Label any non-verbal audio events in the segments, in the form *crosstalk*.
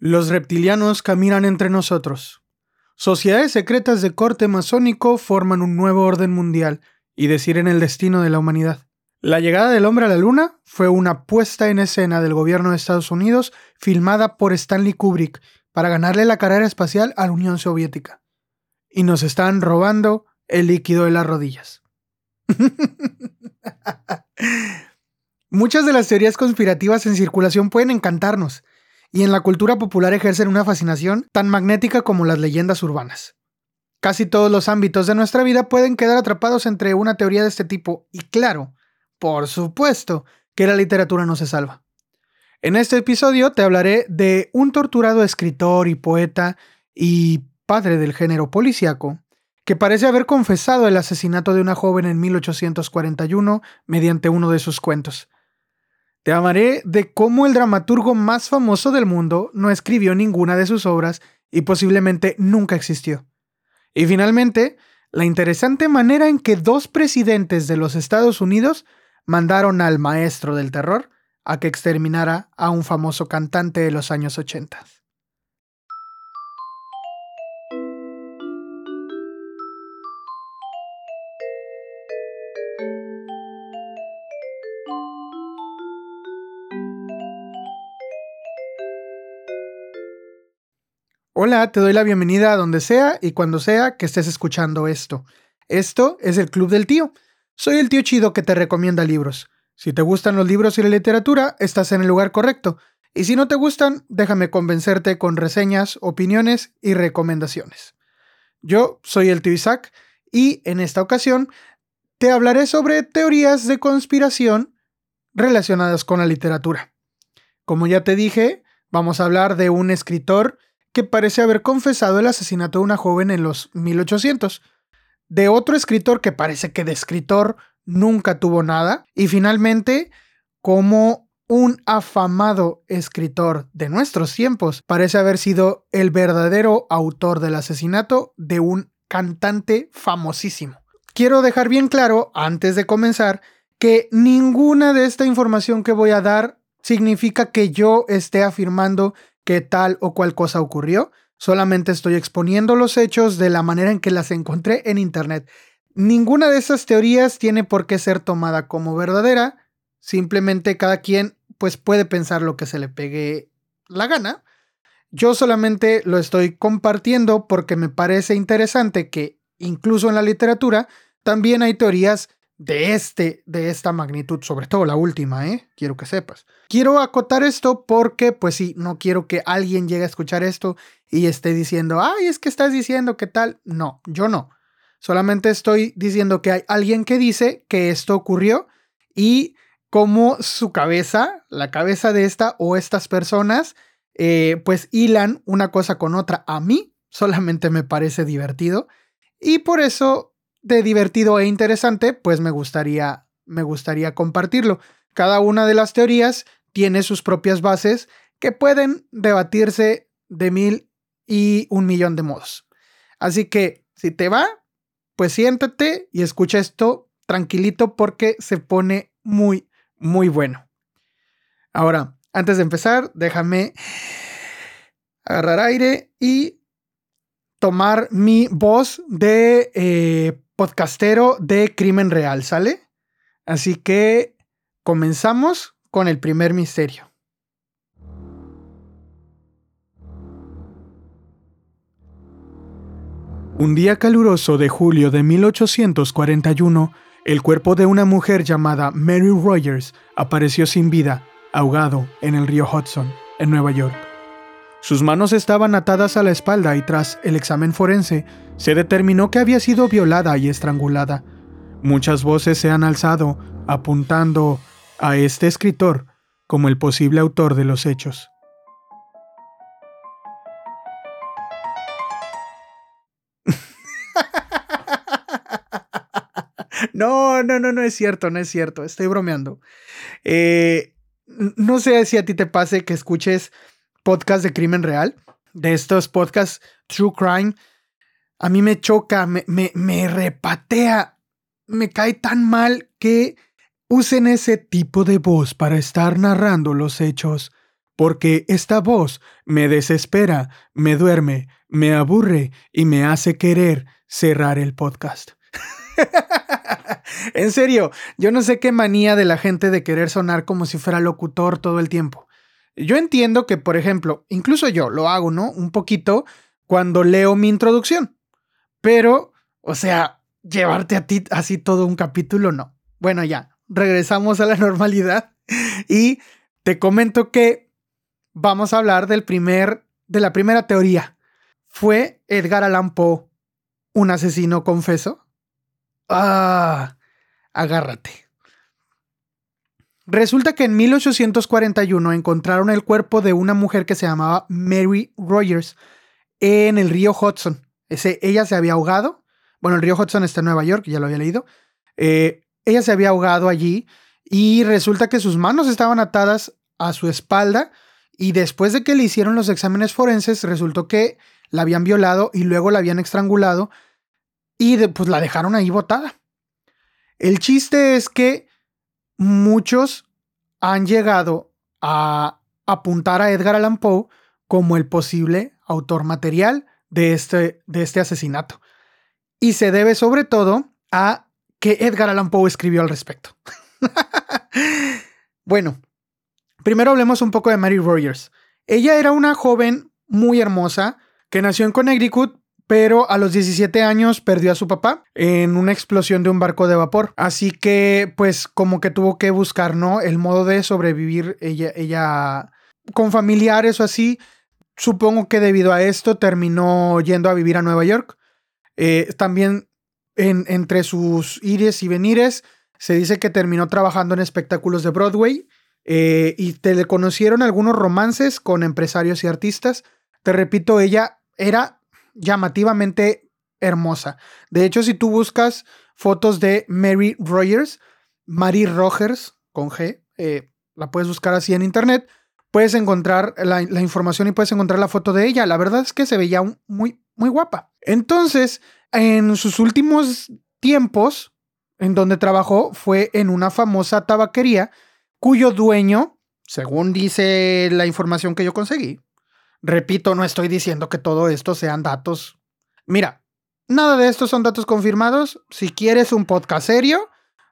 Los reptilianos caminan entre nosotros. Sociedades secretas de corte masónico forman un nuevo orden mundial y deciden el destino de la humanidad. La llegada del hombre a la luna fue una puesta en escena del gobierno de Estados Unidos filmada por Stanley Kubrick para ganarle la carrera espacial a la Unión Soviética. Y nos están robando el líquido de las rodillas. *laughs* Muchas de las teorías conspirativas en circulación pueden encantarnos, y en la cultura popular ejercen una fascinación tan magnética como las leyendas urbanas. Casi todos los ámbitos de nuestra vida pueden quedar atrapados entre una teoría de este tipo, y claro, por supuesto, que la literatura no se salva. En este episodio te hablaré de un torturado escritor y poeta y padre del género policíaco, que parece haber confesado el asesinato de una joven en 1841 mediante uno de sus cuentos. Te amaré de cómo el dramaturgo más famoso del mundo no escribió ninguna de sus obras y posiblemente nunca existió. Y finalmente, la interesante manera en que dos presidentes de los Estados Unidos mandaron al maestro del terror a que exterminara a un famoso cantante de los años 80. Hola, te doy la bienvenida a donde sea y cuando sea que estés escuchando esto. Esto es el Club del Tío. Soy el tío chido que te recomienda libros. Si te gustan los libros y la literatura, estás en el lugar correcto. Y si no te gustan, déjame convencerte con reseñas, opiniones y recomendaciones. Yo soy el tío Isaac y en esta ocasión te hablaré sobre teorías de conspiración relacionadas con la literatura. Como ya te dije, vamos a hablar de un escritor que parece haber confesado el asesinato de una joven en los 1800, de otro escritor que parece que de escritor nunca tuvo nada, y finalmente, como un afamado escritor de nuestros tiempos parece haber sido el verdadero autor del asesinato de un cantante famosísimo. Quiero dejar bien claro, antes de comenzar, que ninguna de esta información que voy a dar significa que yo esté afirmando que tal o cual cosa ocurrió, solamente estoy exponiendo los hechos de la manera en que las encontré en Internet. Ninguna de esas teorías tiene por qué ser tomada como verdadera, simplemente cada quien pues puede pensar lo que se le pegue la gana. Yo solamente lo estoy compartiendo porque me parece interesante que incluso en la literatura también hay teorías de este, de esta magnitud, sobre todo la última, ¿eh? Quiero que sepas. Quiero acotar esto porque, pues sí, no quiero que alguien llegue a escuchar esto y esté diciendo, ay, es que estás diciendo que tal. No, yo no. Solamente estoy diciendo que hay alguien que dice que esto ocurrió y cómo su cabeza, la cabeza de esta o estas personas, eh, pues hilan una cosa con otra. A mí solamente me parece divertido y por eso de divertido e interesante, pues me gustaría, me gustaría compartirlo. Cada una de las teorías tiene sus propias bases que pueden debatirse de mil y un millón de modos. Así que, si te va, pues siéntate y escucha esto tranquilito porque se pone muy, muy bueno. Ahora, antes de empezar, déjame agarrar aire y tomar mi voz de eh, podcastero de crimen real, ¿sale? Así que comenzamos con el primer misterio. Un día caluroso de julio de 1841, el cuerpo de una mujer llamada Mary Rogers apareció sin vida, ahogado en el río Hudson, en Nueva York. Sus manos estaban atadas a la espalda y tras el examen forense se determinó que había sido violada y estrangulada. Muchas voces se han alzado apuntando a este escritor como el posible autor de los hechos. *laughs* No, no, no, no es cierto, no es cierto, estoy bromeando. Eh, no sé si a ti te pase que escuches podcast de crimen real, de estos podcasts True Crime, a mí me choca, me, me, repatea, me cae tan mal que usen ese tipo de voz para estar narrando los hechos. porque esta voz me desespera, me duerme, me aburre y me hace querer cerrar el podcast. *laughs* en serio, yo no sé qué manía de la gente de querer sonar como si fuera locutor todo el tiempo. Yo entiendo que, por ejemplo, incluso yo lo hago, ¿no? Un poquito cuando leo mi introducción. Pero, o sea, llevarte a ti así todo un capítulo, no. Bueno, ya, regresamos a la *laughs* normalidad y te comento que vamos a hablar del primer, de la primera teoría. ¿Fue Edgar Allan Poe un asesino confeso? Ah, agárrate. Resulta que en 1841 encontraron el cuerpo de una mujer que se llamaba Mary Rogers en el río Hudson. Ese, ella se había ahogado. Bueno, el río Hudson está en Nueva York, ya lo había leído. Eh, ella se había ahogado allí y resulta que sus manos estaban atadas a su espalda y después de que le hicieron los exámenes forenses resultó que la habían violado y luego la habían estrangulado y pues la dejaron ahí botada. El chiste es que muchos han llegado a apuntar a Edgar Allan Poe como el posible autor material de este, de este asesinato. Y se debe sobre todo a que Edgar Allan Poe escribió al respecto. *laughs* bueno, primero hablemos un poco de Mary Rogers. Ella era una joven muy hermosa que nació en Connecticut, pero a los 17 años perdió a su papá en una explosión de un barco de vapor. Así que, pues, como que tuvo que buscar, ¿no? El modo de sobrevivir ella, ella con familiares o así. Supongo que debido a esto terminó yendo a vivir a Nueva York. Eh, también entre sus ires y venires se dice que terminó trabajando en espectáculos de Broadway eh, y te le conocieron algunos romances con empresarios y artistas. Te repito, ella era llamativamente hermosa. De hecho, si tú buscas fotos de Mary Rogers, Mary Rogers, con G, eh, la puedes buscar así en internet, puedes encontrar la, información y puedes encontrar la foto de ella. La verdad es que se veía muy, muy guapa. Entonces, en sus últimos tiempos, en donde trabajó, fue en una famosa tabaquería cuyo dueño, según dice la información que yo conseguí, Repito, no estoy diciendo que todo esto sean datos. Mira, nada de esto son datos confirmados. Si quieres un podcast serio,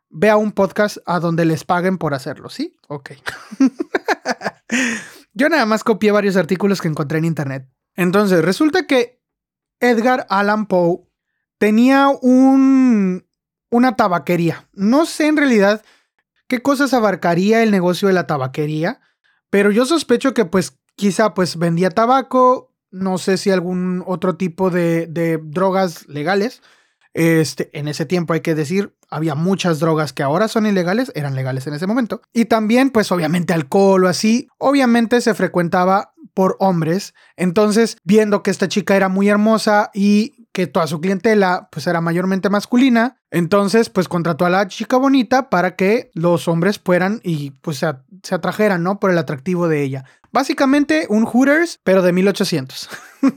ve a un podcast a donde les paguen por hacerlo, ¿sí? Ok. *laughs* Yo nada más copié varios artículos que encontré en internet. Entonces, resulta que Edgar Allan Poe tenía un, una tabaquería. No sé en realidad qué cosas abarcaría el negocio de la tabaquería, pero yo sospecho que pues quizá pues vendía tabaco, no sé si algún otro tipo de, drogas legales. Este, en ese tiempo hay que decir, había muchas drogas que ahora son ilegales, eran legales en ese momento. Y también, pues obviamente alcohol o así, obviamente se frecuentaba por hombres. Entonces, viendo que esta chica era muy hermosa y que toda su clientela pues era mayormente masculina, entonces pues contrató a la chica bonita para que los hombres fueran y pues se atrajeran, ¿no? Por el atractivo de ella. Básicamente un Hooters, pero de 1800. *laughs*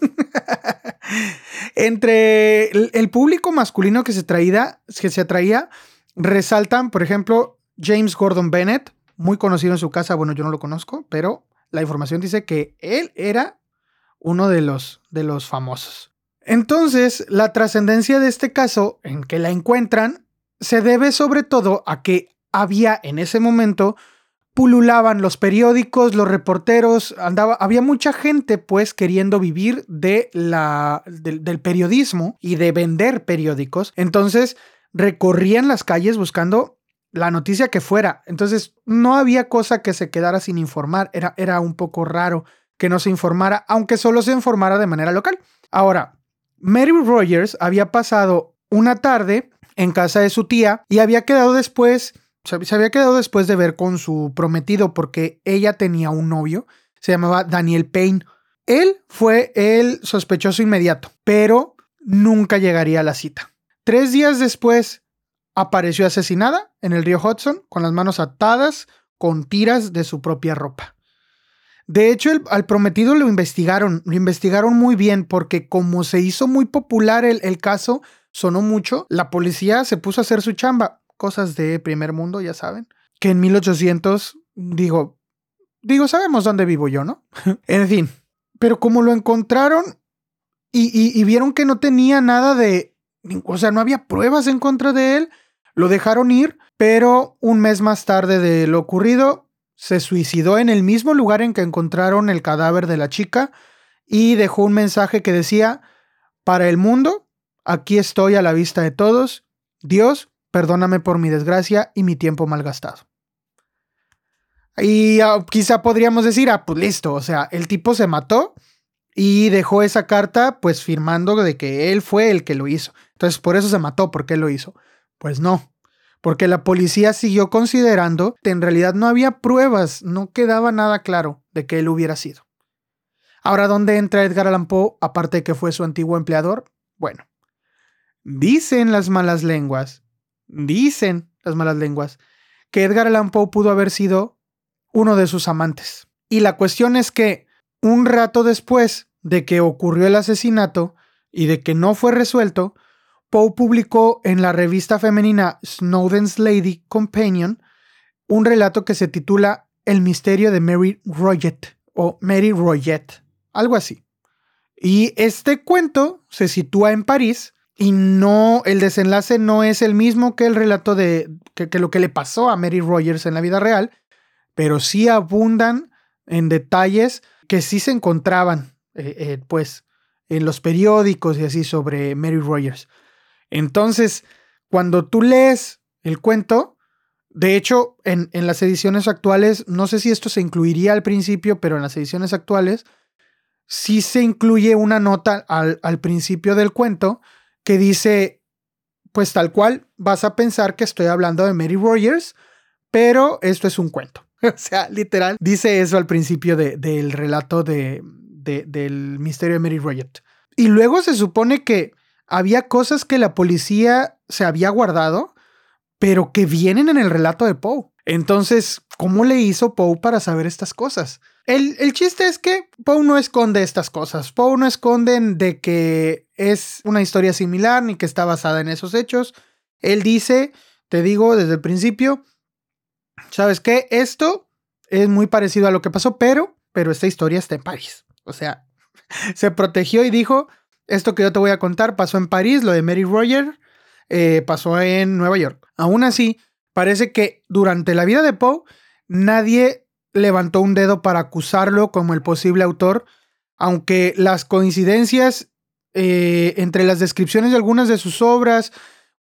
Entre el, público masculino que se, traía, que se atraía, resaltan, por ejemplo, James Gordon Bennett, muy conocido en su casa. Bueno, yo no lo conozco, pero la información dice que él era uno de los, de los famosos. Entonces, la trascendencia de este caso, en que la encuentran, se debe sobre todo a que había en ese momento pululaban los periódicos, los reporteros, andaba, había mucha gente pues queriendo vivir de la, del periodismo y de vender periódicos. Entonces recorrían las calles buscando la noticia que fuera. Entonces no había cosa que se quedara sin informar. Era, era un poco raro que no se informara, aunque solo se informara de manera local. Ahora, Mary Rogers había pasado una tarde en casa de su tía y había quedado después se había quedado después de ver con su prometido porque ella tenía un novio, se llamaba Daniel Payne. Él fue el sospechoso inmediato, pero nunca llegaría a la cita. Tres días después apareció asesinada en el río Hudson con las manos atadas con tiras de su propia ropa. De hecho, al prometido lo investigaron, lo investigaron muy bien porque como se hizo muy popular el, el caso, sonó mucho, la policía se puso a hacer su chamba cosas de primer mundo, ya saben, que en 1800, digo, digo, sabemos dónde vivo yo, ¿no? *laughs* en fin, pero como lo encontraron y, vieron que no tenía nada de, o sea, no había pruebas en contra de él, lo dejaron ir, pero un mes más tarde de lo ocurrido, se suicidó en el mismo lugar en que encontraron el cadáver de la chica y dejó un mensaje que decía, para el mundo, aquí estoy a la vista de todos, Dios, perdóname por mi desgracia y mi tiempo malgastado. Y ah, quizá podríamos decir, ah, pues listo, o sea, el tipo se mató y dejó esa carta pues firmando de que él fue el que lo hizo. Entonces por eso se mató, porque él lo hizo. Pues no, porque la policía siguió considerando que en realidad no había pruebas, no quedaba nada claro de que él hubiera sido. Ahora, ¿dónde entra Edgar Allan Poe aparte de que fue su antiguo empleador? Bueno, dicen las malas lenguas, dicen las malas lenguas, que Edgar Allan Poe pudo haber sido uno de sus amantes. Y la cuestión es que un rato después de que ocurrió el asesinato y de que no fue resuelto, Poe publicó en la revista femenina Snowden's Lady Companion un relato que se titula El misterio de Mary Roget o Mary Roget, algo así. Y este cuento se sitúa en París y no, el desenlace no es el mismo que el relato de que, lo que le pasó a Mary Rogers en la vida real, pero sí abundan en detalles que sí se encontraban, eh, eh, pues, en los periódicos y así sobre Mary Rogers. Entonces, cuando tú lees el cuento, de hecho, en, las ediciones actuales, no sé si esto se incluiría al principio, pero en las ediciones actuales, sí se incluye una nota al, al principio del cuento que dice, pues tal cual, vas a pensar que estoy hablando de Mary Rogers, pero esto es un cuento. *laughs* o sea, literal, dice eso al principio del relato de, del misterio de Mary Roget. Y luego se supone que había cosas que la policía se había guardado, pero que vienen en el relato de Poe. Entonces, ¿cómo le hizo Poe para saber estas cosas? El, el, chiste es que Poe no esconde estas cosas. Poe no esconde de que es una historia similar ni que está basada en esos hechos. Él dice, te digo desde el principio, ¿sabes qué? Esto es muy parecido a lo que pasó, pero, pero esta historia está en París. O sea, *laughs* se protegió y dijo, esto que yo te voy a contar pasó en París, lo de Mary Roger eh, pasó en Nueva York. Aún así, parece que durante la vida de Poe, nadie levantó un dedo para acusarlo como el posible autor, aunque las coincidencias eh, entre las descripciones de algunas de sus obras,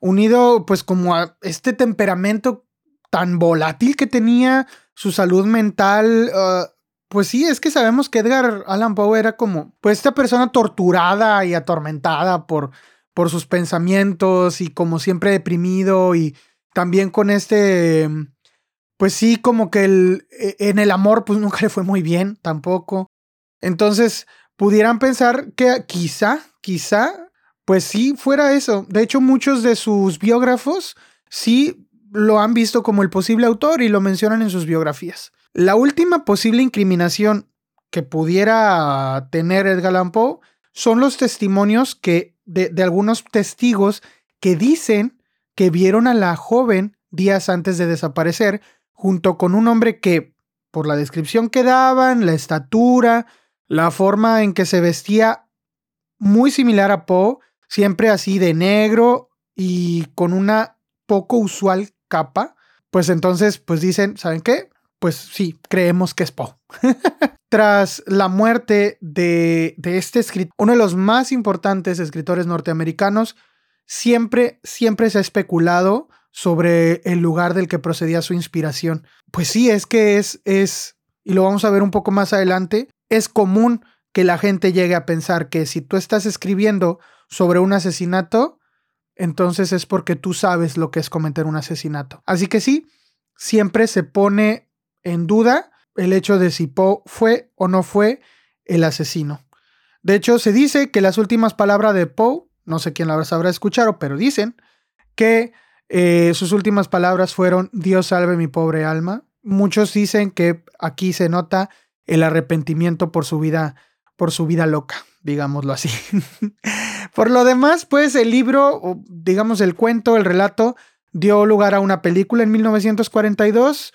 unido pues como a este temperamento tan volátil que tenía, su salud mental. Ah, pues sí, es que sabemos que Edgar Allan Poe era como, pues esta persona torturada y atormentada por, por sus pensamientos y como siempre deprimido y también con este, pues sí, como que el, e, en el amor pues nunca le fue muy bien tampoco. Entonces, pudieran pensar que quizá, quizá, pues sí fuera eso. De hecho, muchos de sus biógrafos sí lo han visto como el posible autor y lo mencionan en sus biografías. La última posible incriminación que pudiera tener Edgar Allan son los testimonios que de, de algunos testigos que dicen que vieron a la joven días antes de desaparecer junto con un hombre que, por la descripción que daban, la estatura, la forma en que se vestía, muy similar a Poe, siempre así de negro y con una poco usual capa, pues entonces, pues dicen, ¿saben qué? Pues sí, creemos que es Poe. *laughs* Tras la muerte de, de este escritor, uno de los más importantes escritores norteamericanos, siempre, siempre se ha especulado sobre el lugar del que procedía su inspiración. Pues sí, es que es, es, y lo vamos a ver un poco más adelante, es común que la gente llegue a pensar que si tú estás escribiendo sobre un asesinato, entonces es porque tú sabes lo que es cometer un asesinato. Así que sí, siempre se pone en duda el hecho de si Poe fue o no fue el asesino. De hecho, se dice que las últimas palabras de Poe, no sé quién las habrá escuchado, pero dicen que eh, sus últimas palabras fueron Dios salve mi pobre alma. Muchos dicen que aquí se nota el arrepentimiento por su vida, por su vida loca, digámoslo así. *laughs* Por lo demás, pues el libro, digamos el cuento, el relato, dio lugar a una película en 1942.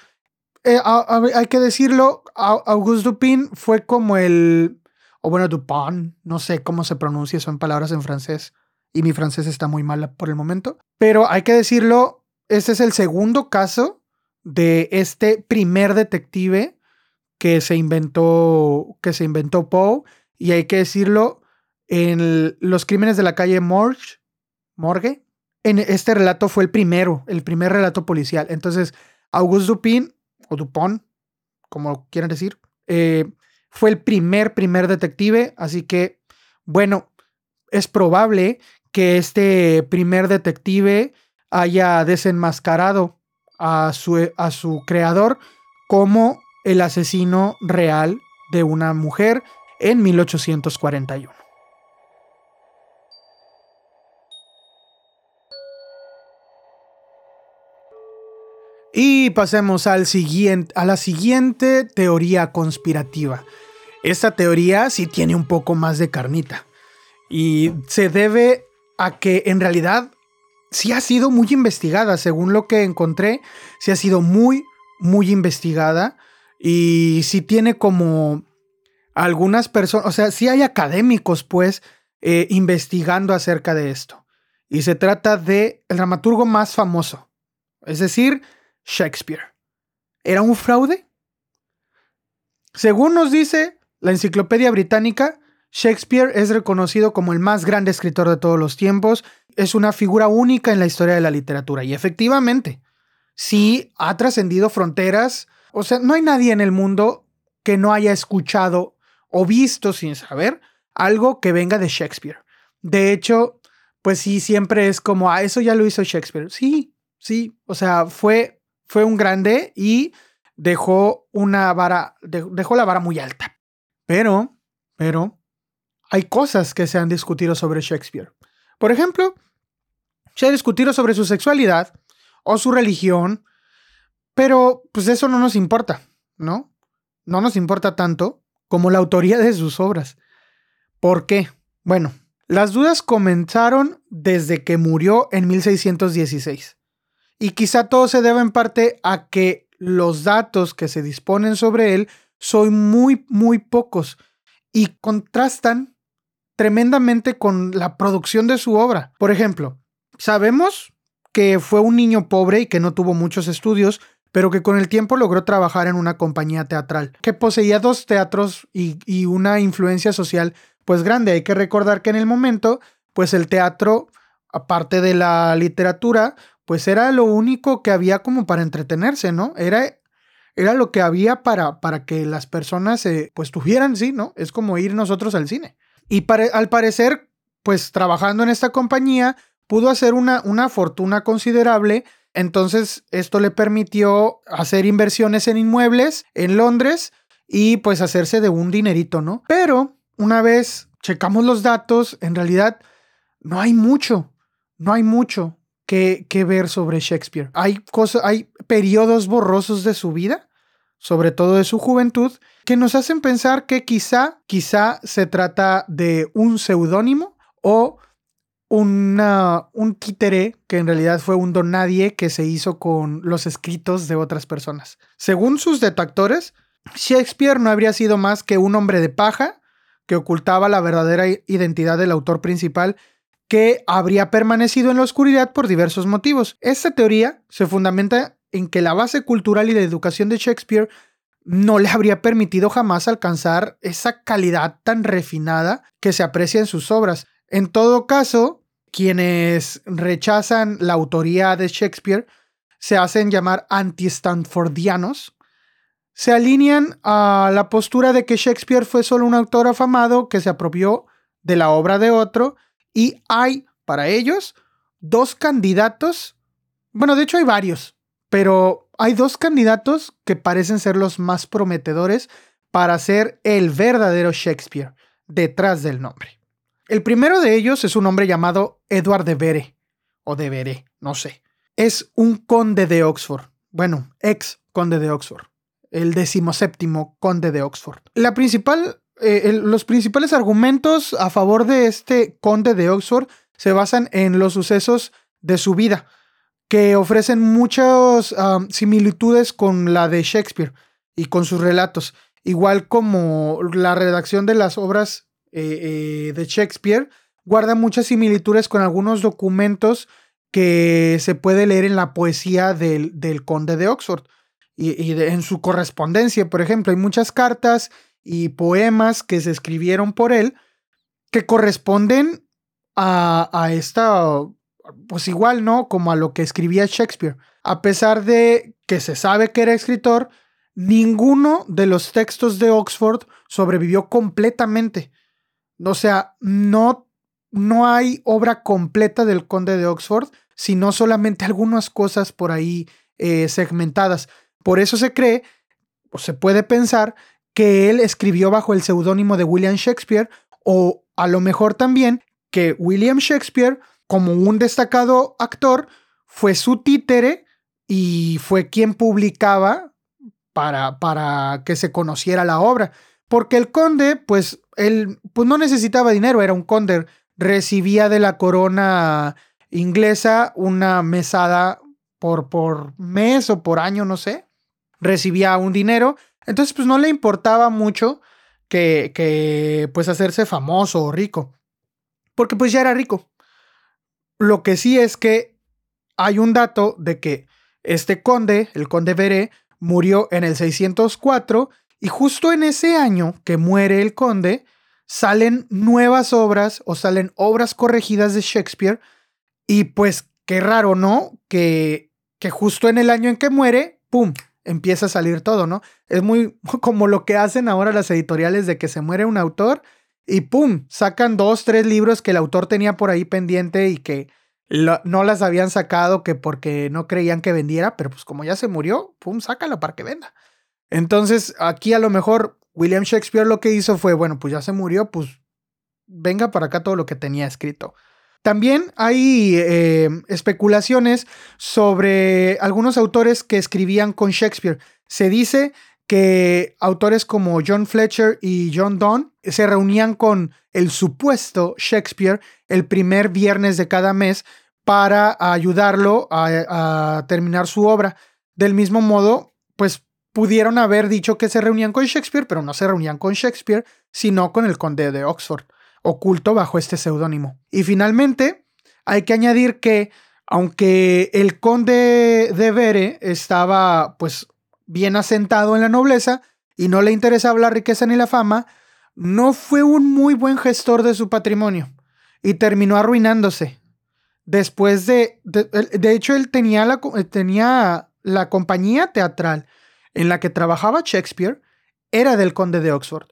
eh, hay que decirlo, Auguste Dupin fue como el, o bueno, Dupin, no sé cómo se pronuncia, son palabras en francés y mi francés está muy mal por el momento, pero hay que decirlo, este es el segundo caso de este primer detective que se inventó, que se inventó Poe, y hay que decirlo, en los crímenes de la calle Morgue, Morgue, en este relato fue el primero, el primer relato policial. Entonces, Auguste Dupin, o Dupont, como quieran decir, eh, fue el primer, primer detective, así que, bueno, es probable que este primer detective haya desenmascarado a su, a su creador como el asesino real de una mujer en 1841. Y pasemos al siguiente, a la siguiente teoría conspirativa. Esta teoría sí tiene un poco más de carnita. Y se debe a que en realidad sí ha sido muy investigada. Según lo que encontré, sí ha sido muy, muy investigada. Y sí tiene como algunas personas, o sea, sí hay académicos, pues, eh, investigando acerca de esto. Y se trata de el dramaturgo más famoso, es decir, Shakespeare. ¿Era un fraude? Según nos dice la Enciclopedia Británica, Shakespeare es reconocido como el más grande escritor de todos los tiempos, es una figura única en la historia de la literatura y efectivamente, sí ha trascendido fronteras, o sea, no hay nadie en el mundo que no haya escuchado o visto sin saber algo que venga de Shakespeare. De hecho, pues sí, siempre es como, ah, eso ya lo hizo Shakespeare. Sí, sí, o sea, fue fue un grande y dejó una vara, dejó la vara muy alta. Pero, pero, hay cosas que se han discutido sobre Shakespeare. Por ejemplo, se ha discutido sobre su sexualidad o su religión, pero pues eso no nos importa, ¿no? No nos importa tanto como la autoría de sus obras. ¿Por qué? Bueno, las dudas comenzaron desde que murió en 1616. Y quizá todo se deba en parte a que los datos que se disponen sobre él son muy, muy pocos y contrastan tremendamente con la producción de su obra. Por ejemplo, sabemos que fue un niño pobre y que no tuvo muchos estudios, pero que con el tiempo logró trabajar en una compañía teatral, que poseía dos teatros y, una influencia social pues grande. Hay que recordar que en el momento, pues el teatro, aparte de la literatura, pues era lo único que había como para entretenerse, ¿no? Era, era lo que había para, para que las personas pues tuvieran, sí, ¿no? Es como ir nosotros al cine. Y al parecer, pues trabajando en esta compañía, pudo hacer una, una fortuna considerable. Entonces, esto le permitió hacer inversiones en inmuebles en Londres y pues hacerse de un dinerito, ¿no? Pero una vez checamos los datos, en realidad no hay mucho, no hay mucho que, ver sobre Shakespeare. Hay, cosas, hay periodos borrosos de su vida, sobre todo de su juventud, que nos hacen pensar que quizá, quizá se trata de un seudónimo o un títere que en realidad fue un donadie que se hizo con los escritos de otras personas. Según sus detractores, Shakespeare no habría sido más que un hombre de paja que ocultaba la verdadera identidad del autor principal que habría permanecido en la oscuridad por diversos motivos. Esta teoría se fundamenta en que la base cultural y de educación de Shakespeare no le habría permitido jamás alcanzar esa calidad tan refinada que se aprecia en sus obras. En todo caso, quienes rechazan la autoría de Shakespeare se hacen llamar anti-stanfordianos, se alinean a la postura de que Shakespeare fue solo un autor afamado que se apropió de la obra de otro y hay para ellos dos candidatos, bueno, de hecho hay varios, pero hay dos candidatos que parecen ser los más prometedores para ser el verdadero Shakespeare detrás del nombre. El primero de ellos es un hombre llamado Edward de Vere, o de Vere, no sé. Es un conde de Oxford, bueno, ex conde de Oxford, el decimoséptimo conde de Oxford. La principal eh, los principales argumentos a favor de este conde de Oxford se basan en los sucesos de su vida, que ofrecen muchas similitudes con la de Shakespeare y con sus relatos, igual como la redacción de las obras eh, eh, de Shakespeare guarda muchas similitudes con algunos documentos que se puede leer en la poesía del, del conde de Oxford y, en su correspondencia, por ejemplo, hay muchas cartas y poemas que se escribieron por él que corresponden a, a esta, pues igual, ¿no? Como a lo que escribía Shakespeare. A pesar de que se sabe que era escritor, ninguno de los textos de Oxford sobrevivió completamente. O sea, no, no hay obra completa del conde de Oxford, sino solamente *laughs* algunas cosas por ahí eh, segmentadas. Por eso se cree, o se puede pensar, que él escribió bajo el seudónimo de William Shakespeare, o a lo mejor también que William Shakespeare, como un destacado actor, fue su títere y fue quien publicaba para, para que se conociera la obra. Porque el conde, pues, él pues no necesitaba dinero, era un conde, recibía de la corona inglesa una mesada por, por mes o por año, no sé recibía un dinero, entonces pues no le importaba mucho que, que pues hacerse famoso o rico, porque pues ya era rico. Lo que sí es que hay un dato de que este conde, el conde Veré, murió en el 604 y justo en ese año que muere el conde, salen nuevas obras o salen obras corregidas de Shakespeare y pues qué raro, ¿no? Que, que justo en el año en que muere, ¡pum! empieza a salir todo, ¿no? Es muy *laughs* como lo que hacen ahora las editoriales de que se muere un autor y ¡pum! sacan dos, tres libros que el autor tenía por ahí pendiente y que no las habían sacado que porque no creían que vendiera, pero pues como ya se murió, ¡pum! sácalo para que venda. Entonces aquí a lo mejor William Shakespeare lo que hizo fue, bueno, pues ya se murió, pues venga para acá todo lo que tenía escrito. También hay eh, especulaciones sobre algunos autores que escribían con Shakespeare. Se dice que autores como John Fletcher y John Donne se reunían con el supuesto Shakespeare el primer viernes de cada mes para ayudarlo a, terminar su obra. Del mismo modo, pues pudieron haber dicho que se reunían con Shakespeare, pero no se reunían con Shakespeare, sino con el conde de Oxford oculto bajo este seudónimo. Y finalmente, hay que añadir que, aunque el conde de Vere estaba pues bien asentado en la nobleza y no le interesaba la riqueza ni la fama, no fue un muy buen gestor de su patrimonio y terminó arruinándose. Después de, de, hecho, él tenía la, tenía la compañía teatral en la que trabajaba Shakespeare, era del conde de Oxford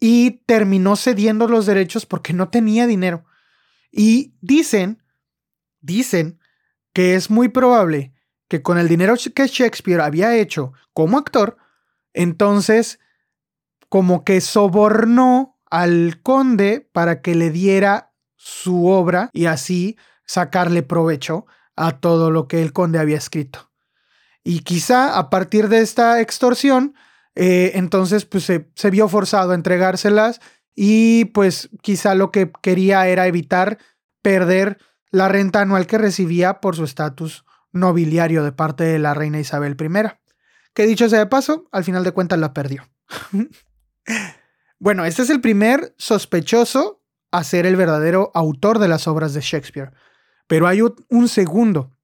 y terminó cediendo los derechos porque no tenía dinero. Y dicen, dicen que es muy probable que con el dinero que Shakespeare había hecho como actor, entonces como que sobornó al conde para que le diera su obra y así sacarle provecho a todo lo que el conde había escrito. Y quizá a partir de esta extorsión, eh, entonces, pues se, vio forzado a entregárselas y pues quizá lo que quería era evitar perder la renta anual que recibía por su estatus nobiliario de parte de la reina Isabel I. Que dicho sea de paso, al final de cuentas la perdió. *laughs* bueno, este es el primer sospechoso a ser el verdadero autor de las obras de Shakespeare. Pero hay un segundo,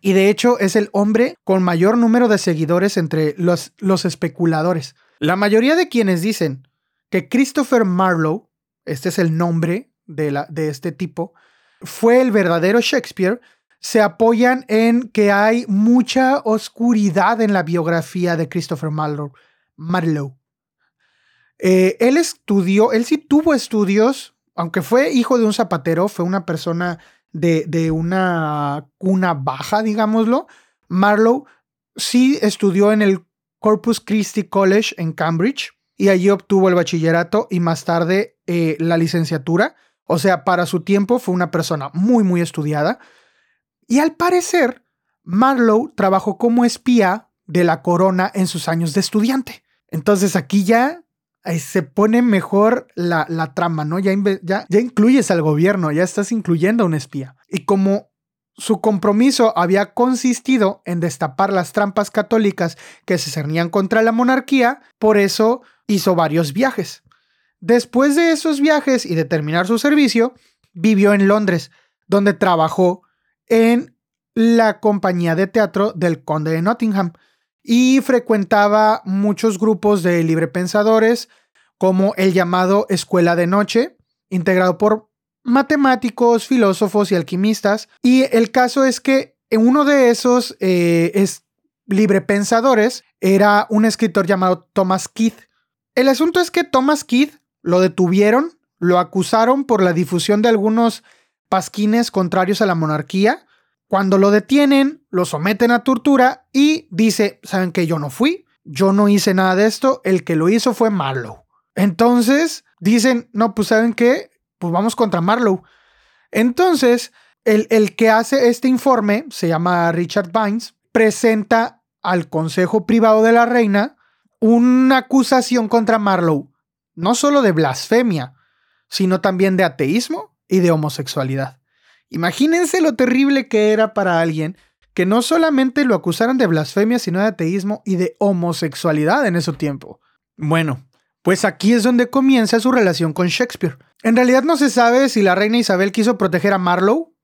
y de hecho es el hombre con mayor número de seguidores entre los, los especuladores. La mayoría de quienes dicen que Christopher Marlowe, este es el nombre de, la, de este tipo, fue el verdadero Shakespeare, se apoyan en que hay mucha oscuridad en la biografía de Christopher Marlowe. Marlowe. Eh, él estudió, él sí tuvo estudios, aunque fue hijo de un zapatero, fue una persona de, una cuna baja, digámoslo, Marlowe sí estudió en el Corpus Christi College en Cambridge y allí obtuvo el bachillerato y más tarde eh, la licenciatura. O sea, para su tiempo fue una persona muy, muy estudiada. Y al parecer, Marlowe trabajó como espía de la corona en sus años de estudiante. Entonces aquí ya se pone mejor la, trama, ¿no? Ya, ya, incluyes al gobierno, ya estás incluyendo a un espía. Y como su compromiso había consistido en destapar las trampas católicas que se cernían contra la monarquía, por eso hizo varios viajes. Después de esos viajes y de terminar su servicio, vivió en Londres, donde trabajó en la compañía de teatro del conde de Nottingham y frecuentaba muchos grupos de librepensadores, como el llamado Escuela de Noche, integrado por matemáticos, filósofos y alquimistas. Y el caso es que uno de esos eh, es librepensadores era un escritor llamado Thomas Keith. El asunto es que Thomas Keith lo detuvieron, lo acusaron por la difusión de algunos pasquines contrarios a la monarquía. Cuando lo detienen, lo someten a tortura y dice, ¿saben que yo no fui? Yo no hice nada de esto, el que lo hizo fue Marlowe. Entonces dicen, no, pues ¿saben qué? Pues vamos contra Marlowe. Entonces, el, el que hace este informe, se llama Richard Vines, presenta al Consejo Privado de la Reina una acusación contra Marlowe, no solo de blasfemia, sino también de ateísmo y de homosexualidad. Imagínense lo terrible que era para alguien que no solamente lo acusaran de blasfemia, sino de ateísmo y de homosexualidad en ese tiempo. Bueno, pues aquí es donde comienza su relación con Shakespeare. En realidad no se sabe si la reina Isabel quiso proteger a Marlowe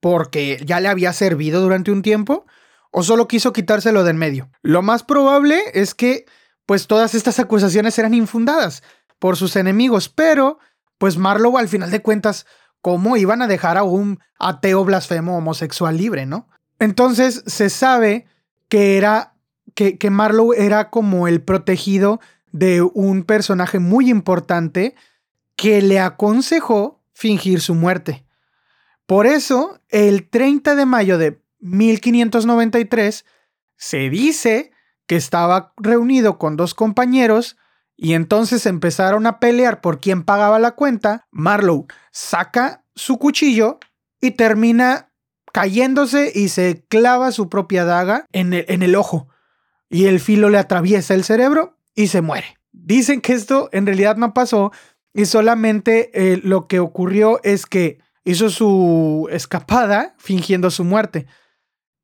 porque ya le había servido durante un tiempo o solo quiso quitárselo de en medio. Lo más probable es que pues todas estas acusaciones eran infundadas por sus enemigos, pero pues Marlowe al final de cuentas, ¿cómo iban a dejar a un ateo blasfemo homosexual libre, no? Entonces se sabe que era, que, que Marlowe era como el protegido de un personaje muy importante que le aconsejó fingir su muerte. Por eso, el 30 de mayo de 1593, se dice que estaba reunido con dos compañeros y entonces empezaron a pelear por quién pagaba la cuenta, Marlowe saca su cuchillo y termina cayéndose y se clava su propia daga en el, en el ojo. Y el filo le atraviesa el cerebro y se muere. Dicen que esto en realidad no pasó y solamente eh, lo que ocurrió es que hizo su escapada fingiendo su muerte.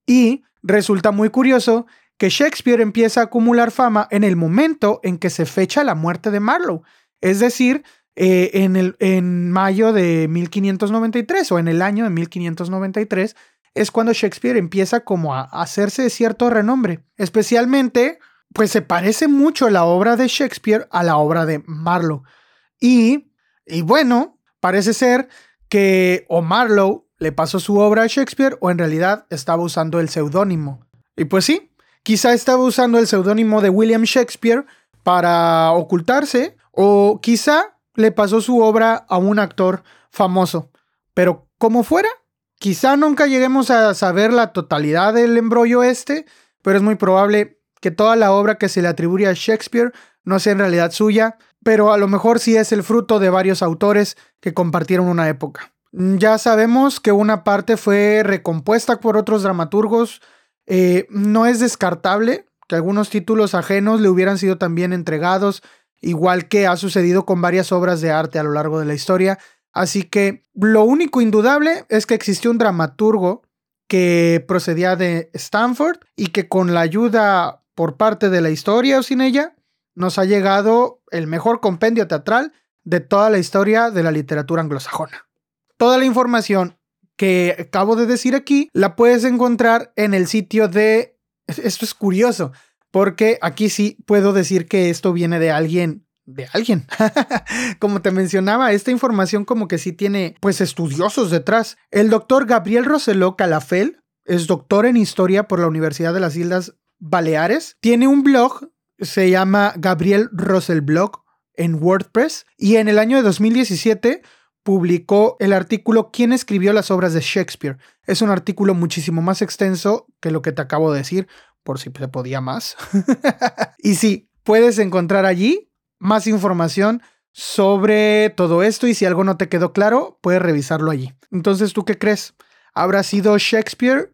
Y resulta muy curioso que Shakespeare empieza a acumular fama en el momento en que se fecha la muerte de Marlowe, es decir, eh, en, el, en mayo de 1593 o en el año de 1593 es cuando Shakespeare empieza como a hacerse de cierto renombre, especialmente pues se parece mucho la obra de Shakespeare a la obra de Marlowe. Y, y bueno, parece ser que o Marlowe le pasó su obra a Shakespeare o en realidad estaba usando el seudónimo. Y pues sí, Quizá estaba usando el seudónimo de William Shakespeare para ocultarse o quizá le pasó su obra a un actor famoso. Pero como fuera, quizá nunca lleguemos a saber la totalidad del embrollo este, pero es muy probable que toda la obra que se le atribuye a Shakespeare no sea en realidad suya, pero a lo mejor sí es el fruto de varios autores que compartieron una época. Ya sabemos que una parte fue recompuesta por otros dramaturgos eh, no es descartable que algunos títulos ajenos le hubieran sido también entregados, igual que ha sucedido con varias obras de arte a lo largo de la historia. Así que lo único indudable es que existió un dramaturgo que procedía de Stanford y que con la ayuda por parte de la historia o sin ella, nos ha llegado el mejor compendio teatral de toda la historia de la literatura anglosajona. Toda la información que acabo de decir aquí, la puedes encontrar en el sitio de... Esto es curioso, porque aquí sí puedo decir que esto viene de alguien de alguien. *laughs* como te mencionaba, esta información como que sí tiene pues estudiosos detrás. El doctor Gabriel Roseló Calafel es doctor en historia por la Universidad de las Islas Baleares. Tiene un blog, se llama Gabriel Rosel Blog en WordPress y en el año de 2017 publicó el artículo ¿Quién escribió las obras de Shakespeare? Es un artículo muchísimo más extenso que lo que te acabo de decir, por si se podía más. *laughs* y sí, puedes encontrar allí más información sobre todo esto y si algo no te quedó claro, puedes revisarlo allí. Entonces, ¿tú qué crees? ¿Habrá sido Shakespeare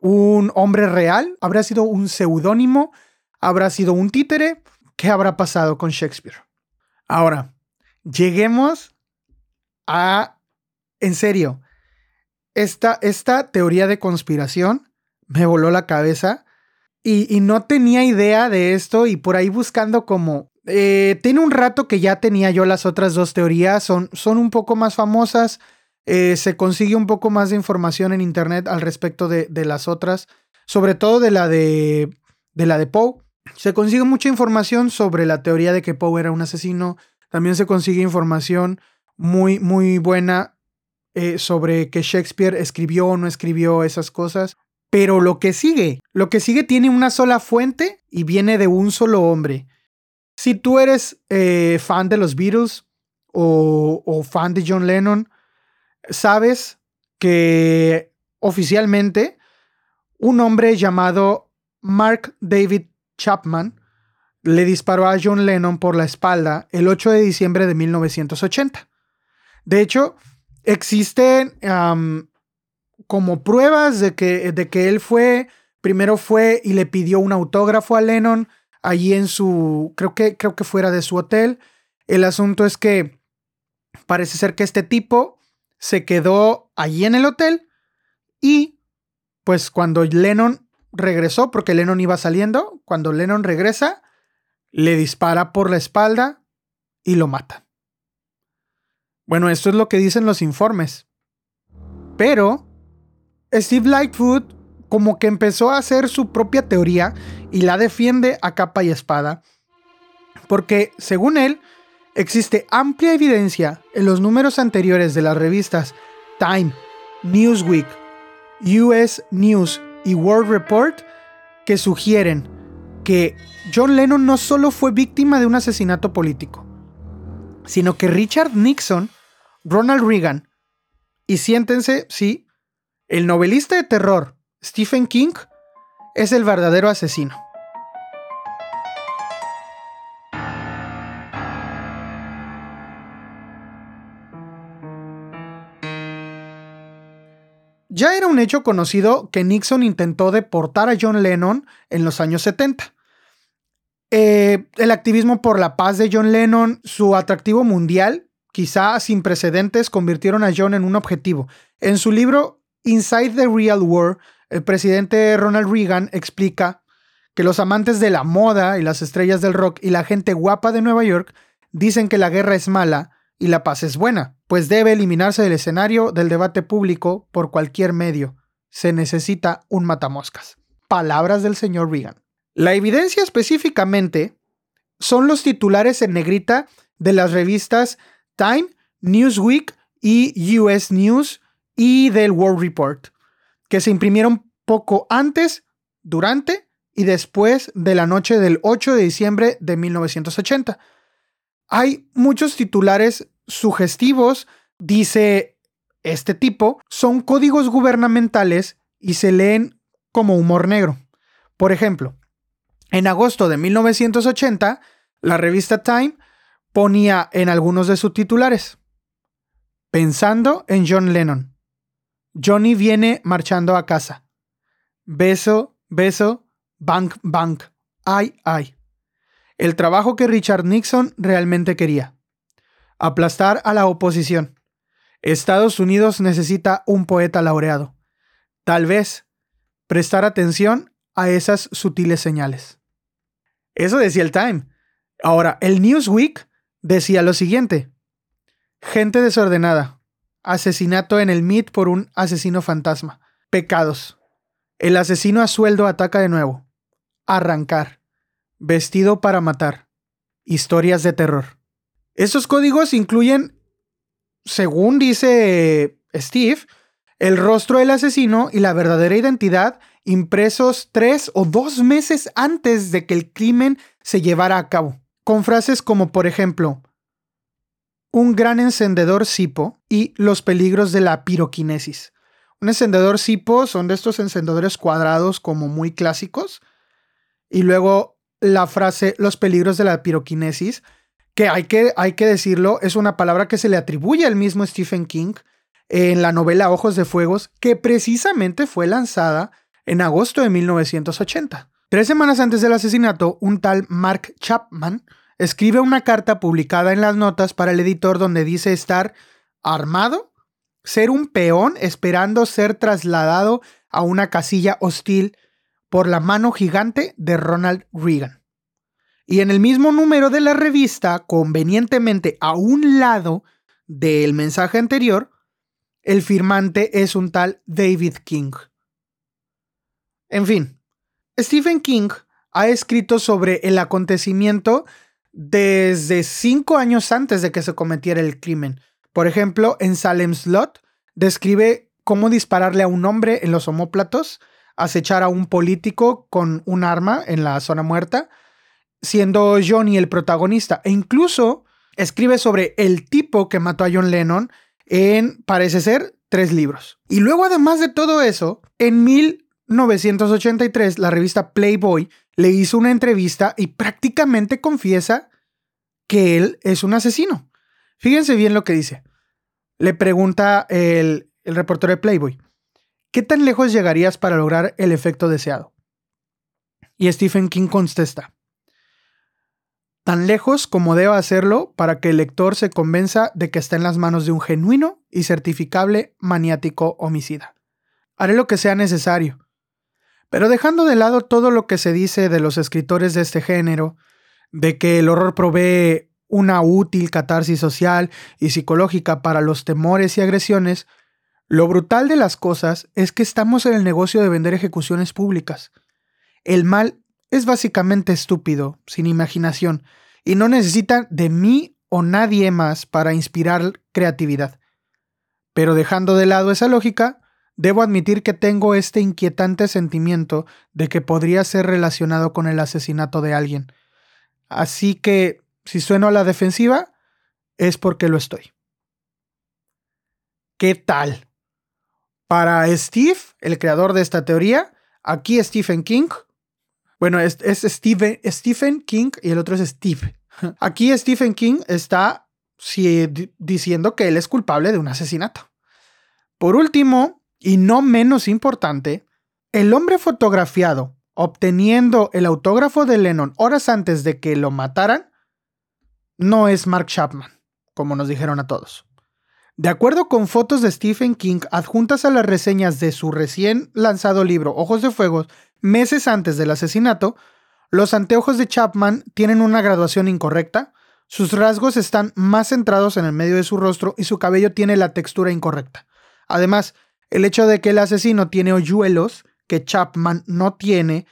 un hombre real? ¿Habrá sido un seudónimo? ¿Habrá sido un títere? ¿Qué habrá pasado con Shakespeare? Ahora, lleguemos a, en serio, esta, esta teoría de conspiración me voló la cabeza y, no tenía idea de esto y por ahí buscando como... Eh, tiene un rato que ya tenía yo las otras dos teorías, son, son un poco más famosas, eh, se consigue un poco más de información en internet al respecto de, de las otras, sobre todo de la de, de la de Poe. Se consigue mucha información sobre la teoría de que Poe era un asesino, también se consigue información muy, muy buena eh, sobre que Shakespeare escribió o no escribió esas cosas. Pero lo que sigue, lo que sigue tiene una sola fuente y viene de un solo hombre. Si tú eres eh, fan de los Beatles o, o fan de John Lennon, sabes que oficialmente un hombre llamado Mark David Chapman le disparó a John Lennon por la espalda el 8 de diciembre de 1980. De hecho, existen como pruebas de que, de que él fue, primero fue y le pidió un autógrafo a Lennon allí en su, creo que, creo que fuera de su hotel. El asunto es que parece ser que este tipo se quedó allí en el hotel y pues cuando Lennon regresó, porque Lennon iba saliendo, cuando Lennon regresa, le dispara por la espalda y lo mata. Bueno, esto es lo que dicen los informes. Pero Steve Lightfoot como que empezó a hacer su propia teoría y la defiende a capa y espada, porque según él, existe amplia evidencia en los números anteriores de las revistas Time, Newsweek, US News y World Report que sugieren que John Lennon no solo fue víctima de un asesinato político, sino que Richard Nixon, Ronald Reagan y siéntense, sí, el novelista de terror Stephen King es el verdadero asesino. Ya era un hecho conocido que Nixon intentó deportar a John Lennon en los años 70. Eh, el activismo por la paz de John Lennon, su atractivo mundial, quizá sin precedentes, convirtieron a John en un objetivo. En su libro Inside the Real War, el presidente Ronald Reagan explica que los amantes de la moda y las estrellas del rock y la gente guapa de Nueva York dicen que la guerra es mala y la paz es buena, pues debe eliminarse del escenario del debate público por cualquier medio. Se necesita un matamoscas. Palabras del señor Reagan. La evidencia específicamente son los titulares en negrita de las revistas Time, Newsweek y US News y del World Report, que se imprimieron poco antes, durante y después de la noche del 8 de diciembre de 1980. Hay muchos titulares sugestivos, dice este tipo, son códigos gubernamentales y se leen como humor negro. Por ejemplo, en agosto de 1980, la revista Time ponía en algunos de sus titulares, pensando en John Lennon. Johnny viene marchando a casa. Beso, beso, bank, bank. Ay, ay el trabajo que Richard Nixon realmente quería. Aplastar a la oposición. Estados Unidos necesita un poeta laureado. Tal vez prestar atención a esas sutiles señales. Eso decía el Time. Ahora, el Newsweek decía lo siguiente. Gente desordenada. Asesinato en el MIT por un asesino fantasma. Pecados. El asesino a sueldo ataca de nuevo. Arrancar. Vestido para matar. Historias de terror. Estos códigos incluyen, según dice Steve, el rostro del asesino y la verdadera identidad impresos tres o dos meses antes de que el crimen se llevara a cabo, con frases como por ejemplo, un gran encendedor Sipo y los peligros de la piroquinesis. Un encendedor Sipo son de estos encendedores cuadrados como muy clásicos y luego la frase los peligros de la piroquinesis, que hay, que hay que decirlo, es una palabra que se le atribuye al mismo Stephen King en la novela Ojos de Fuegos, que precisamente fue lanzada en agosto de 1980. Tres semanas antes del asesinato, un tal Mark Chapman escribe una carta publicada en las notas para el editor donde dice estar armado, ser un peón esperando ser trasladado a una casilla hostil por la mano gigante de Ronald Reagan. Y en el mismo número de la revista, convenientemente a un lado del mensaje anterior, el firmante es un tal David King. En fin, Stephen King ha escrito sobre el acontecimiento desde cinco años antes de que se cometiera el crimen. Por ejemplo, en Salem's Lot describe cómo dispararle a un hombre en los homóplatos, acechar a un político con un arma en la zona muerta, siendo Johnny el protagonista, e incluso escribe sobre el tipo que mató a John Lennon en, parece ser, tres libros. Y luego, además de todo eso, en 1983, la revista Playboy le hizo una entrevista y prácticamente confiesa que él es un asesino. Fíjense bien lo que dice. Le pregunta el, el reportero de Playboy, ¿qué tan lejos llegarías para lograr el efecto deseado? Y Stephen King contesta, tan lejos como deba hacerlo para que el lector se convenza de que está en las manos de un genuino y certificable maniático homicida. Haré lo que sea necesario. Pero dejando de lado todo lo que se dice de los escritores de este género, de que el horror provee una útil catarsis social y psicológica para los temores y agresiones, lo brutal de las cosas es que estamos en el negocio de vender ejecuciones públicas. El mal es básicamente estúpido, sin imaginación, y no necesita de mí o nadie más para inspirar creatividad. Pero dejando de lado esa lógica, debo admitir que tengo este inquietante sentimiento de que podría ser relacionado con el asesinato de alguien. Así que, si sueno a la defensiva, es porque lo estoy. ¿Qué tal? Para Steve, el creador de esta teoría, aquí Stephen King bueno, es, Stephen King y el otro es Steve. Aquí Stephen King está diciendo que él es culpable de un asesinato. Por último, y no menos importante, el hombre fotografiado obteniendo el autógrafo de Lennon horas antes de que lo mataran no es Mark Chapman, como nos dijeron a todos. De acuerdo con fotos de Stephen King adjuntas a las reseñas de su recién lanzado libro Ojos de Fuego, meses antes del asesinato, los anteojos de Chapman tienen una graduación incorrecta, sus rasgos están más centrados en el medio de su rostro y su cabello tiene la textura incorrecta. Además, el hecho de que el asesino tiene hoyuelos que Chapman no tiene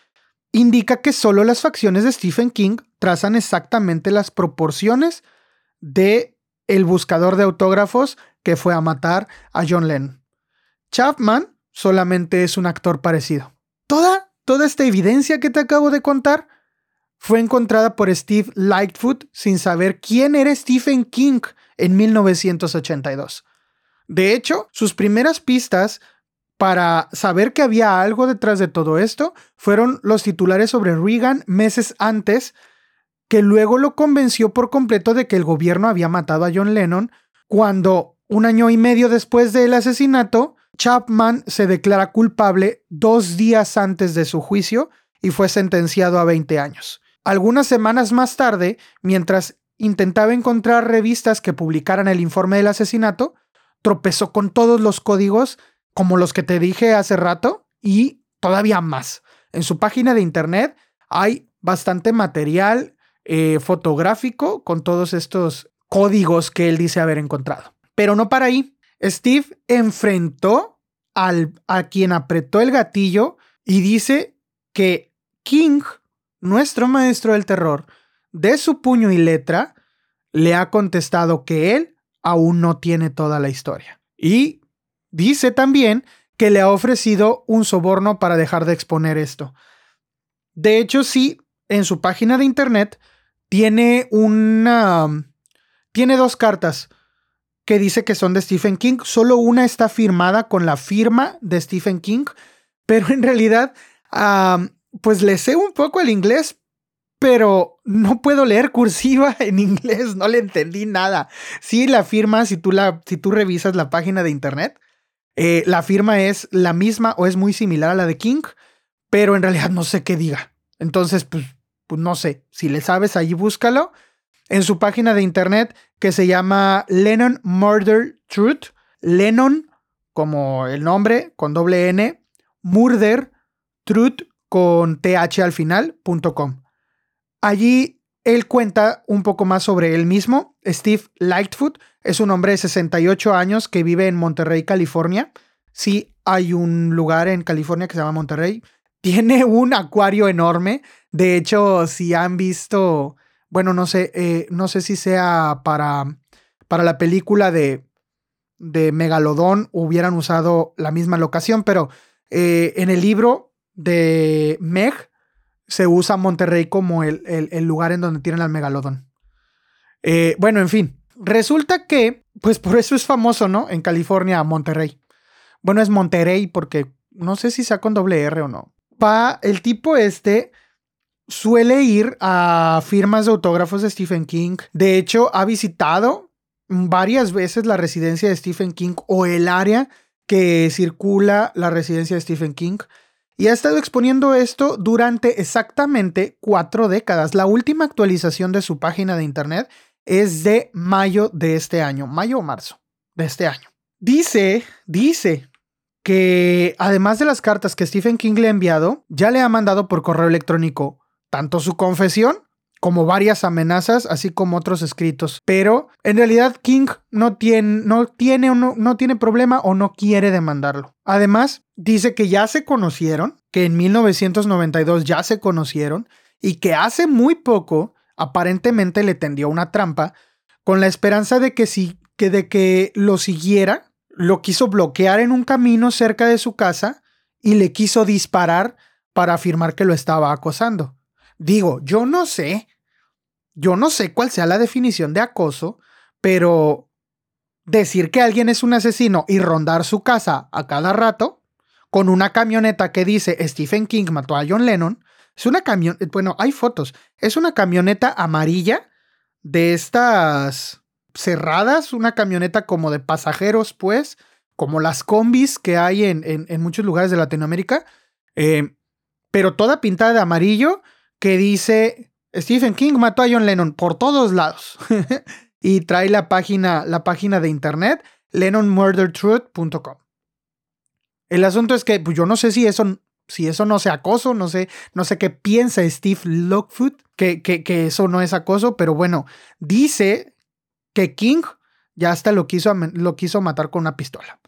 indica que solo las facciones de Stephen King trazan exactamente las proporciones de el buscador de autógrafos que fue a matar a John Lennon. Chapman solamente es un actor parecido. Toda, toda esta evidencia que te acabo de contar fue encontrada por Steve Lightfoot sin saber quién era Stephen King en 1982. De hecho, sus primeras pistas para saber que había algo detrás de todo esto fueron los titulares sobre Reagan meses antes, que luego lo convenció por completo de que el gobierno había matado a John Lennon cuando un año y medio después del asesinato, Chapman se declara culpable dos días antes de su juicio y fue sentenciado a 20 años. Algunas semanas más tarde, mientras intentaba encontrar revistas que publicaran el informe del asesinato, tropezó con todos los códigos, como los que te dije hace rato, y todavía más. En su página de internet hay bastante material eh, fotográfico con todos estos códigos que él dice haber encontrado. Pero no para ahí. Steve enfrentó al, a quien apretó el gatillo y dice que King, nuestro maestro del terror, de su puño y letra, le ha contestado que él aún no tiene toda la historia. Y dice también que le ha ofrecido un soborno para dejar de exponer esto. De hecho, sí, en su página de internet tiene una... Tiene dos cartas que dice que son de Stephen King. Solo una está firmada con la firma de Stephen King, pero en realidad, pues le sé un poco el inglés, pero no puedo leer cursiva *laughs* en inglés, no le entendí nada. Sí, la firma, si tú, la, si tú revisas la página de internet, eh, la firma es la misma o es muy similar a la de King, pero en realidad no sé qué diga. Entonces, pues, pues no sé. Si le sabes, allí búscalo en su página de internet que se llama Lennon Murder Truth. Lennon, como el nombre, con doble N, Murder, Truth, con TH al final. Allí él cuenta un poco más sobre él mismo. Steve Lightfoot es un hombre de 68 años que vive en Monterrey, California. Sí, hay un lugar en California que se llama Monterrey. Tiene un acuario enorme. De hecho, si han visto, bueno, no sé, eh, no sé si sea para, para la película de, de Megalodón hubieran usado la misma locación, pero eh, en el libro de Meg se usa Monterrey como el, lugar en donde tienen al megalodón. Eh, bueno, en fin, resulta que, pues por eso es famoso, ¿no? En California, Monterrey. Bueno, es Monterrey porque no sé si sea con doble R o no. Pa, el tipo este suele ir a firmas de autógrafos de Stephen King. De hecho, ha visitado varias veces la residencia de Stephen King o el área que circula la residencia de Stephen King y ha estado exponiendo esto durante exactamente cuatro décadas. La última actualización de su página de internet es de mayo de este año, mayo o marzo de este año. Dice, dice que además de las cartas que Stephen King le ha enviado, ya le ha mandado por correo electrónico tanto su confesión como varias amenazas, así como otros escritos. Pero en realidad King no tiene, no tiene, no, no tiene problema o no quiere demandarlo. Además, dice que ya se conocieron, que en 1992 ya se conocieron y que hace muy poco aparentemente le tendió una trampa con la esperanza de que si que de que lo siguiera, lo quiso bloquear en un camino cerca de su casa y le quiso disparar para afirmar que lo estaba acosando. Digo, yo no sé yo no sé cuál sea la definición de acoso, pero decir que alguien es un asesino y rondar su casa a cada rato con una camioneta que dice Stephen King mató a John Lennon, es una camioneta, bueno, hay fotos, es una camioneta amarilla de estas cerradas, una camioneta como de pasajeros, pues, como las combis que hay en, en, muchos lugares de Latinoamérica, eh, pero toda pintada de amarillo que dice Stephen King mató a John Lennon por todos lados. *laughs* y trae la página, la página de internet lennonmurdertruth.com. El asunto es que pues, yo no sé si eso, si eso no sea acoso, no sé, no sé qué piensa Steve Lockfoot, que, que, eso no es acoso, pero bueno, dice que King ya hasta lo quiso, lo quiso matar con una pistola.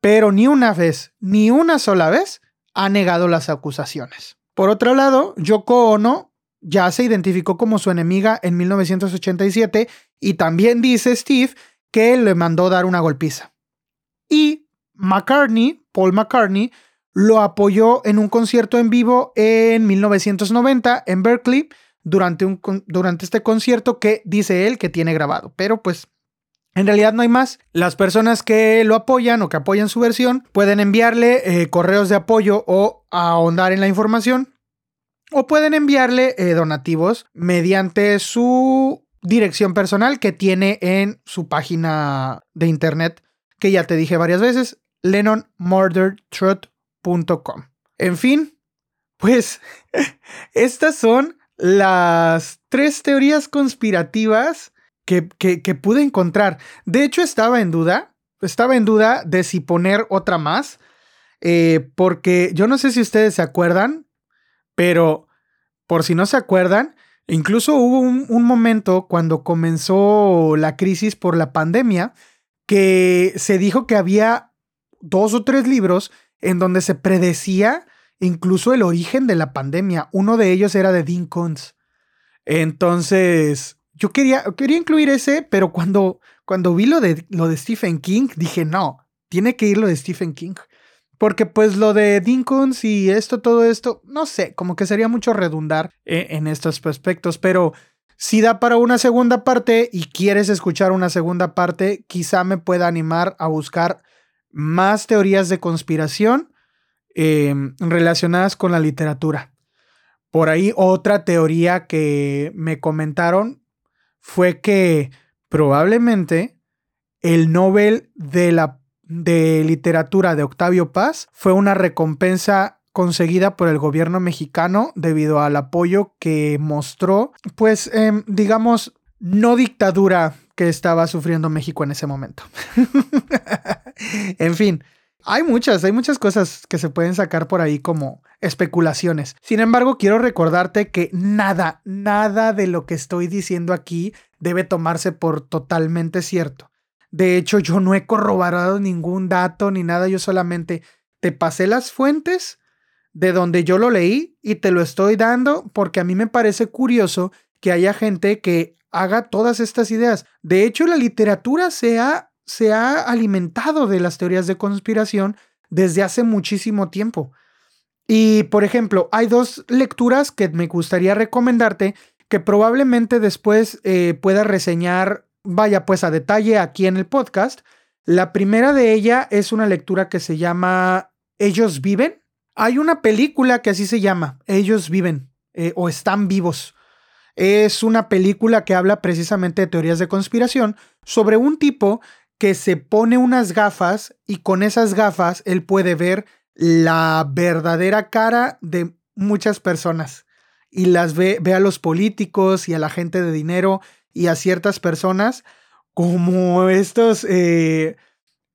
Pero ni una vez, ni una sola vez, ha negado las acusaciones. Por otro lado, Yoko Ono ya se identificó como su enemiga en 1987 y también dice Steve que le mandó dar una golpiza. Y McCartney, Paul McCartney, lo apoyó en un concierto en vivo en 1990 en Berkeley durante, un, durante este concierto que dice él que tiene grabado. Pero pues en realidad no hay más. Las personas que lo apoyan o que apoyan su versión pueden enviarle eh, correos de apoyo o ahondar en la información o pueden enviarle eh, donativos mediante su dirección personal que tiene en su página de internet, que ya te dije varias veces, lennonmurdertruth.com. En fin, pues *laughs* estas son las tres teorías conspirativas que, que, pude encontrar. De hecho, estaba en duda, estaba en duda de si poner otra más, eh, porque yo no sé si ustedes se acuerdan, pero por si no se acuerdan, incluso hubo un, momento cuando comenzó la crisis por la pandemia que se dijo que había dos o tres libros en donde se predecía incluso el origen de la pandemia. Uno de ellos era de Dean Koontz. Entonces, yo quería, quería incluir ese, pero cuando, cuando vi lo de, lo de Stephen King, dije, no, tiene que ir lo de Stephen King. Porque pues lo de Dinkins y esto, todo esto, no sé, como que sería mucho redundar eh, en estos aspectos, pero si da para una segunda parte y quieres escuchar una segunda parte, quizá me pueda animar a buscar más teorías de conspiración em, relacionadas con la literatura. Por ahí otra teoría que me comentaron fue que probablemente el Nobel de la de literatura de Octavio Paz fue una recompensa conseguida por el gobierno mexicano debido al apoyo que mostró, pues em, digamos, no dictadura que estaba sufriendo México en ese momento. *laughs* en fin, hay muchas, hay muchas cosas que se pueden sacar por ahí como especulaciones. Sin embargo, quiero recordarte que nada, nada de lo que estoy diciendo aquí debe tomarse por totalmente cierto. De hecho, yo no he corroborado ningún dato ni nada, yo solamente te pasé las fuentes de donde yo lo leí y te lo estoy dando porque a mí me parece curioso que haya gente que haga todas estas ideas. De hecho, la literatura se ha, se ha alimentado de las teorías de conspiración desde hace muchísimo tiempo. Y, por ejemplo, hay dos lecturas que me gustaría recomendarte que probablemente después eh, pueda reseñar, vaya pues a detalle aquí en el podcast. La primera de ella es una lectura que se llama Ellos viven. Hay una película que así se llama, Ellos viven eh, o están vivos. Es una película que habla precisamente de teorías de conspiración sobre un tipo que se pone unas gafas y con esas gafas él puede ver la verdadera cara de muchas personas y las ve, ve a los políticos y a la gente de dinero y a ciertas personas como estos eh,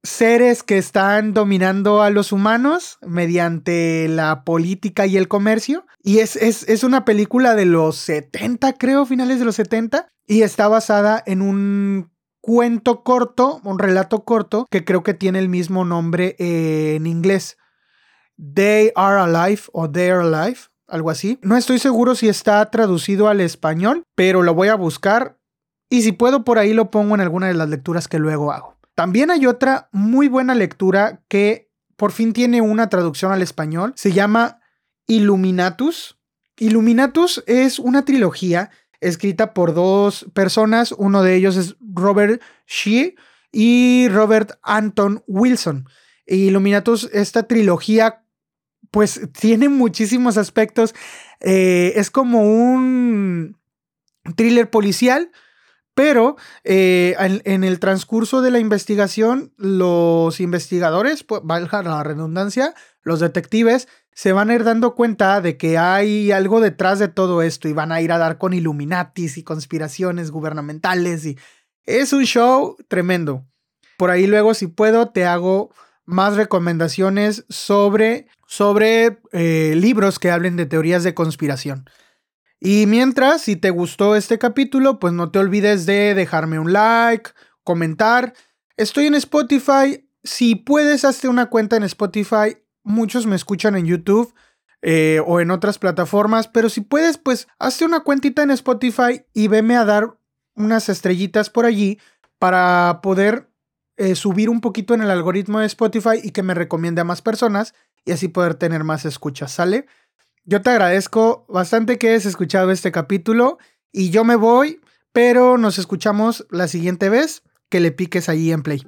seres que están dominando a los humanos mediante la política y el comercio. Y es, es, es, una película de los 70, creo, finales de los 70, y está basada en un cuento corto, un relato corto, que creo que tiene el mismo nombre en inglés. They Are Alive o They Are Alive, algo así. No estoy seguro si está traducido al español, pero lo voy a buscar y si puedo por ahí lo pongo en alguna de las lecturas que luego hago. También hay otra muy buena lectura que por fin tiene una traducción al español. Se llama Illuminatus. Illuminatus es una trilogía escrita por dos personas. Uno de ellos es Robert Shee y Robert Anton Wilson. Illuminatus, esta trilogía pues tiene muchísimos aspectos. Eh, es como un thriller policial, pero eh, en, el transcurso de la investigación, los investigadores, pues, valga la redundancia, los detectives, se van a ir dando cuenta de que hay algo detrás de todo esto y van a ir a dar con Illuminatis y conspiraciones gubernamentales y es un show tremendo. Por ahí luego, si puedo, te hago más recomendaciones sobre, sobre eh, libros que hablen de teorías de conspiración. Y mientras, si te gustó este capítulo, pues no te olvides de dejarme un like, comentar. Estoy en Spotify. Si puedes, hazte una cuenta en Spotify. Muchos me escuchan en YouTube eh, o en otras plataformas, pero si puedes, pues hazte una cuentita en Spotify y veme a dar unas estrellitas por allí para poder eh, subir un poquito en el algoritmo de Spotify y que me recomiende a más personas y así poder tener más escuchas, ¿sale? Yo te agradezco bastante que hayas escuchado este capítulo y yo me voy, pero nos escuchamos la siguiente vez que le piques allí en play.